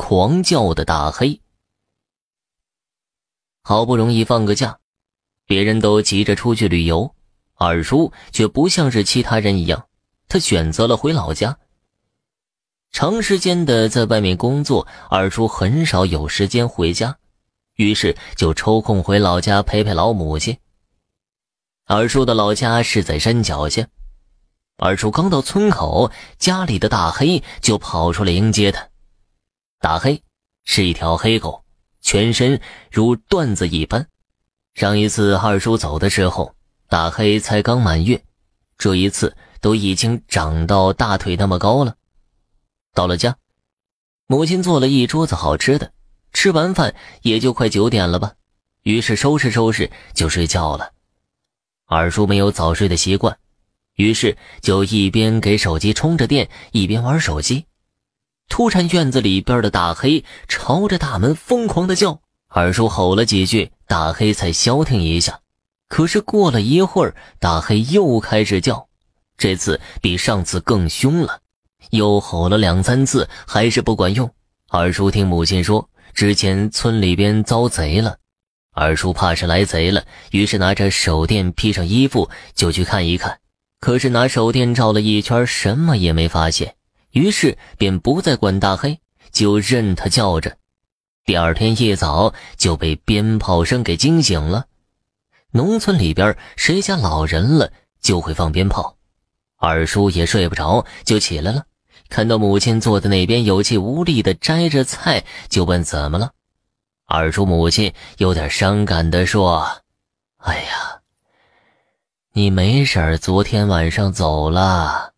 狂叫的大黑。好不容易放个假，别人都急着出去旅游，二叔却不像是其他人一样，他选择了回老家。长时间的在外面工作，二叔很少有时间回家，于是就抽空回老家陪陪老母亲。二叔的老家是在山脚下，二叔刚到村口，家里的大黑就跑出来迎接他。大黑是一条黑狗，全身如缎子一般。上一次二叔走的时候，大黑才刚满月，这一次都已经长到大腿那么高了。到了家，母亲做了一桌子好吃的，吃完饭也就快九点了吧，于是收拾收拾就睡觉了。二叔没有早睡的习惯，于是就一边给手机充着电，一边玩手机。突然，院子里边的大黑朝着大门疯狂的叫。二叔吼了几句，大黑才消停一下。可是过了一会儿，大黑又开始叫，这次比上次更凶了，又吼了两三次，还是不管用。二叔听母亲说，之前村里边遭贼了。二叔怕是来贼了，于是拿着手电，披上衣服就去看一看。可是拿手电照了一圈，什么也没发现，于是便不再管大黑，就任他叫着。第二天一早就被鞭炮声给惊醒了。农村里边谁家老人了就会放鞭炮，二叔也睡不着，就起来了。看到母亲坐在那边有气无力的摘着菜，就问怎么了。二叔母亲有点伤感的说：“哎呀，你没事昨天晚上走了。”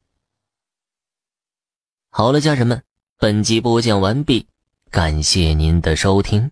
好了，家人们，本集播讲完毕，感谢您的收听。